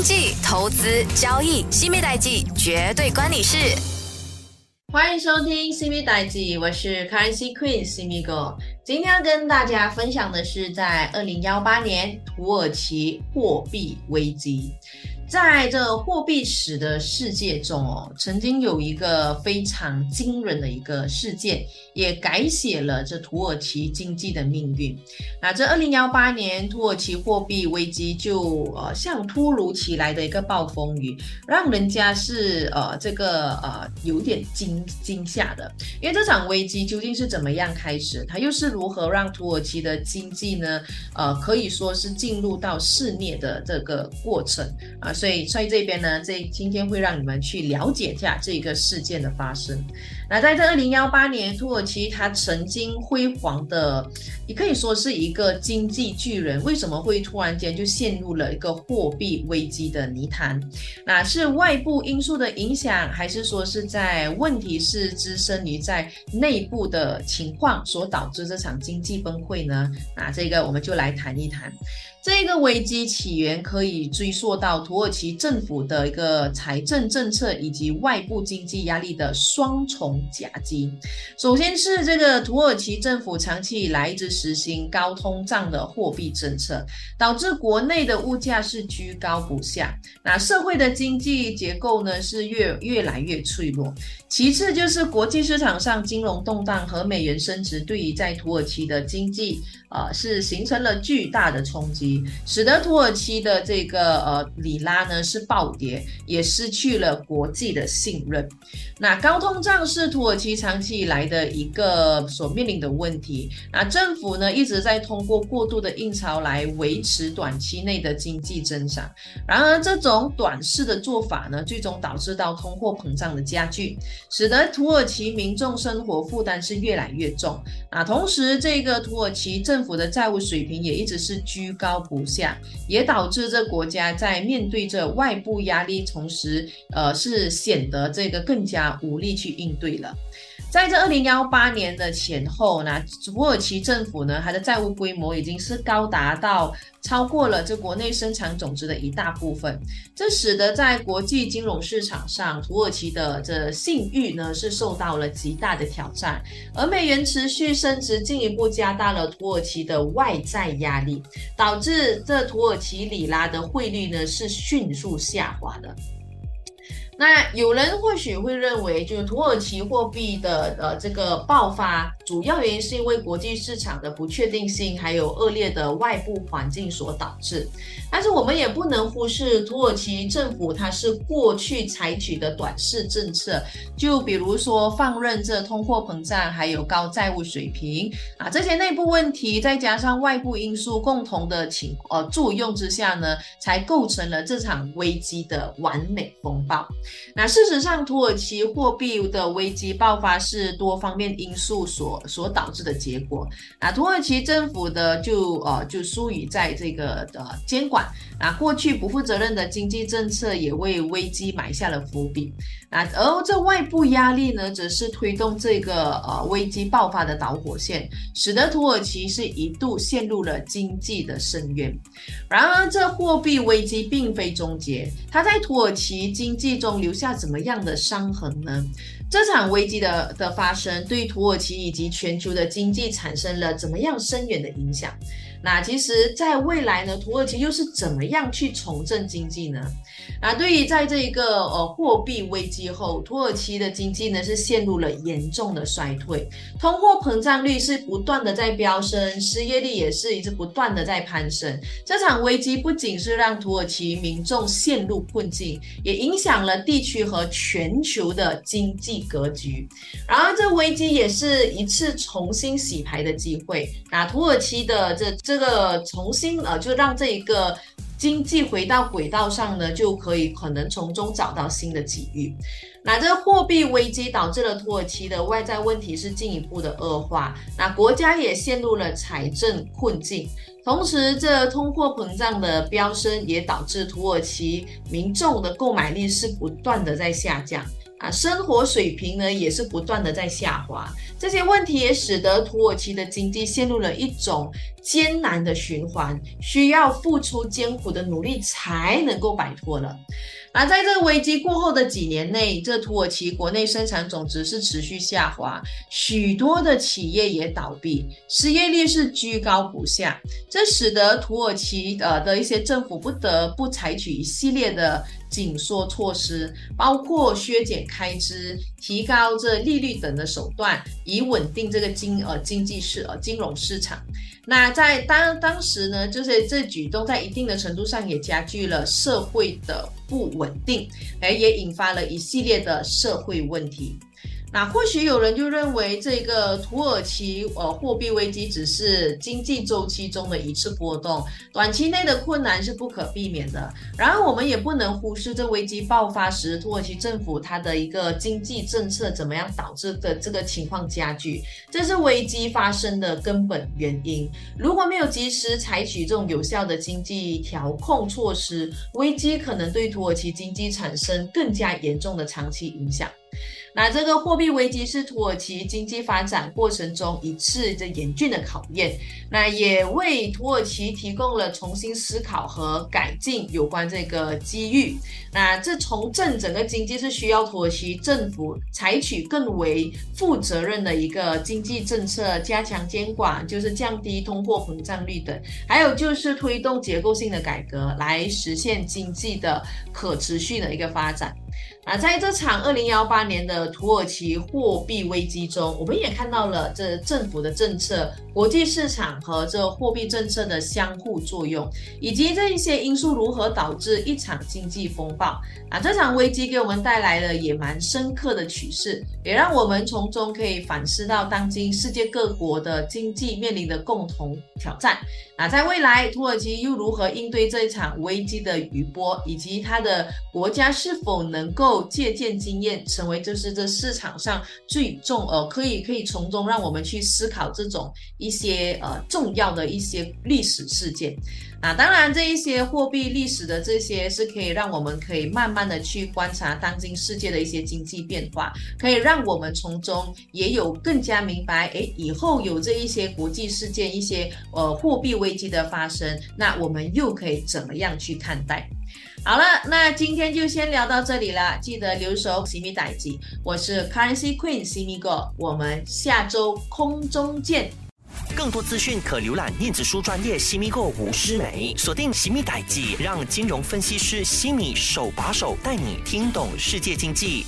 经济、投资、交易，西米代记绝对关你事。欢迎收听西米代记，我是 Currency Queen 西米哥。今天要跟大家分享的是，在二零幺八年土耳其货币危机。在这货币史的世界中哦，曾经有一个非常惊人的一个事件，也改写了这土耳其经济的命运。那这二零幺八年土耳其货币危机就呃像突如其来的一个暴风雨，让人家是呃这个呃有点惊惊吓的。因为这场危机究竟是怎么样开始，它又是如何让土耳其的经济呢？呃，可以说是进入到肆虐的这个过程啊。所以，所以这边呢，这今天会让你们去了解一下这个事件的发生。那在这二零幺八年，土耳其它曾经辉煌的，也可以说是一个经济巨人，为什么会突然间就陷入了一个货币危机的泥潭？那是外部因素的影响，还是说是在问题是滋生于在内部的情况所导致这场经济崩溃呢？那这个我们就来谈一谈。这个危机起源可以追溯到土耳其政府的一个财政政策以及外部经济压力的双重夹击。首先是这个土耳其政府长期以来一直实行高通胀的货币政策，导致国内的物价是居高不下。那社会的经济结构呢是越越来越脆弱。其次就是国际市场上金融动荡和美元升值，对于在土耳其的经济。呃，是形成了巨大的冲击，使得土耳其的这个呃里拉呢是暴跌，也失去了国际的信任。那高通胀是土耳其长期以来的一个所面临的问题。那政府呢一直在通过过度的印钞来维持短期内的经济增长。然而，这种短视的做法呢，最终导致到通货膨胀的加剧，使得土耳其民众生活负担是越来越重。啊，同时这个土耳其政府的债务水平也一直是居高不下，也导致这国家在面对着外部压力，同时呃是显得这个更加无力去应对了。在这二零幺八年的前后呢，土耳其政府呢，它的债务规模已经是高达到超过了这国内生产总值的一大部分，这使得在国际金融市场上，土耳其的这信誉呢是受到了极大的挑战，而美元持续升值，进一步加大了土耳其的外债压力，导致这土耳其里拉的汇率呢是迅速下滑的。那有人或许会认为，就是土耳其货币的呃这个爆发，主要原因是因为国际市场的不确定性，还有恶劣的外部环境所导致。但是我们也不能忽视土耳其政府它是过去采取的短视政策，就比如说放任这通货膨胀，还有高债务水平啊这些内部问题，再加上外部因素共同的情呃作用之下呢，才构成了这场危机的完美风暴。那事实上，土耳其货币的危机爆发是多方面因素所所导致的结果。那土耳其政府的就呃就疏于在这个的监管。那过去不负责任的经济政策也为危机埋下了伏笔。那而这外部压力呢，则是推动这个呃危机爆发的导火线，使得土耳其是一度陷入了经济的深渊。然而，这货币危机并非终结，它在土耳其经济中留下怎么样的伤痕呢？这场危机的的发生，对土耳其以及全球的经济产生了怎么样深远的影响？那其实，在未来呢，土耳其又是怎么样去重振经济呢？那对于在这一个呃货币危机后，土耳其的经济呢是陷入了严重的衰退，通货膨胀率是不断的在飙升，失业率也是一直不断的在攀升。这场危机不仅是让土耳其民众陷入困境，也影响了地区和全球的经济格局。然而，这危机也是一次重新洗牌的机会。那土耳其的这这个重新呃，就让这一个。经济回到轨道上呢，就可以可能从中找到新的机遇。那这货币危机导致了土耳其的外在问题是进一步的恶化，那国家也陷入了财政困境。同时，这通货膨胀的飙升也导致土耳其民众的购买力是不断的在下降。啊，生活水平呢也是不断的在下滑，这些问题也使得土耳其的经济陷入了一种艰难的循环，需要付出艰苦的努力才能够摆脱了。而在这危机过后的几年内，这土耳其国内生产总值是持续下滑，许多的企业也倒闭，失业率是居高不下，这使得土耳其呃的一些政府不得不采取一系列的紧缩措施，包括削减开支、提高这利率等的手段，以稳定这个金呃经济市呃金融市场。那在当当时呢，就是这举动在一定的程度上也加剧了社会的不稳定，哎，也引发了一系列的社会问题。那或许有人就认为这个土耳其呃货币危机只是经济周期中的一次波动，短期内的困难是不可避免的。然而我们也不能忽视这危机爆发时土耳其政府它的一个经济政策怎么样导致的这个情况加剧，这是危机发生的根本原因。如果没有及时采取这种有效的经济调控措施，危机可能对土耳其经济产生更加严重的长期影响。那这个货币危机是土耳其经济发展过程中一次的严峻的考验，那也为土耳其提供了重新思考和改进有关这个机遇。那这重振整个经济是需要土耳其政府采取更为负责任的一个经济政策，加强监管，就是降低通货膨胀率等，还有就是推动结构性的改革，来实现经济的可持续的一个发展。啊，在这场二零幺八年的土耳其货币危机中，我们也看到了这政府的政策、国际市场和这货币政策的相互作用，以及这一些因素如何导致一场经济风暴。啊，这场危机给我们带来了也蛮深刻的启示，也让我们从中可以反思到当今世界各国的经济面临的共同挑战。啊，在未来土耳其又如何应对这一场危机的余波，以及它的国家是否能够？借鉴经验，成为就是这市场上最重呃，可以可以从中让我们去思考这种一些呃重要的一些历史事件啊。当然，这一些货币历史的这些是可以让我们可以慢慢的去观察当今世界的一些经济变化，可以让我们从中也有更加明白，诶，以后有这一些国际事件一些呃货币危机的发生，那我们又可以怎么样去看待？好了，那今天就先聊到这里了。记得留守西米代记，我是 Currency Queen 西米哥，我们下周空中见。更多资讯可浏览电子书专业西米哥吴诗梅，锁定西米代记，让金融分析师西米手把手带你听懂世界经济。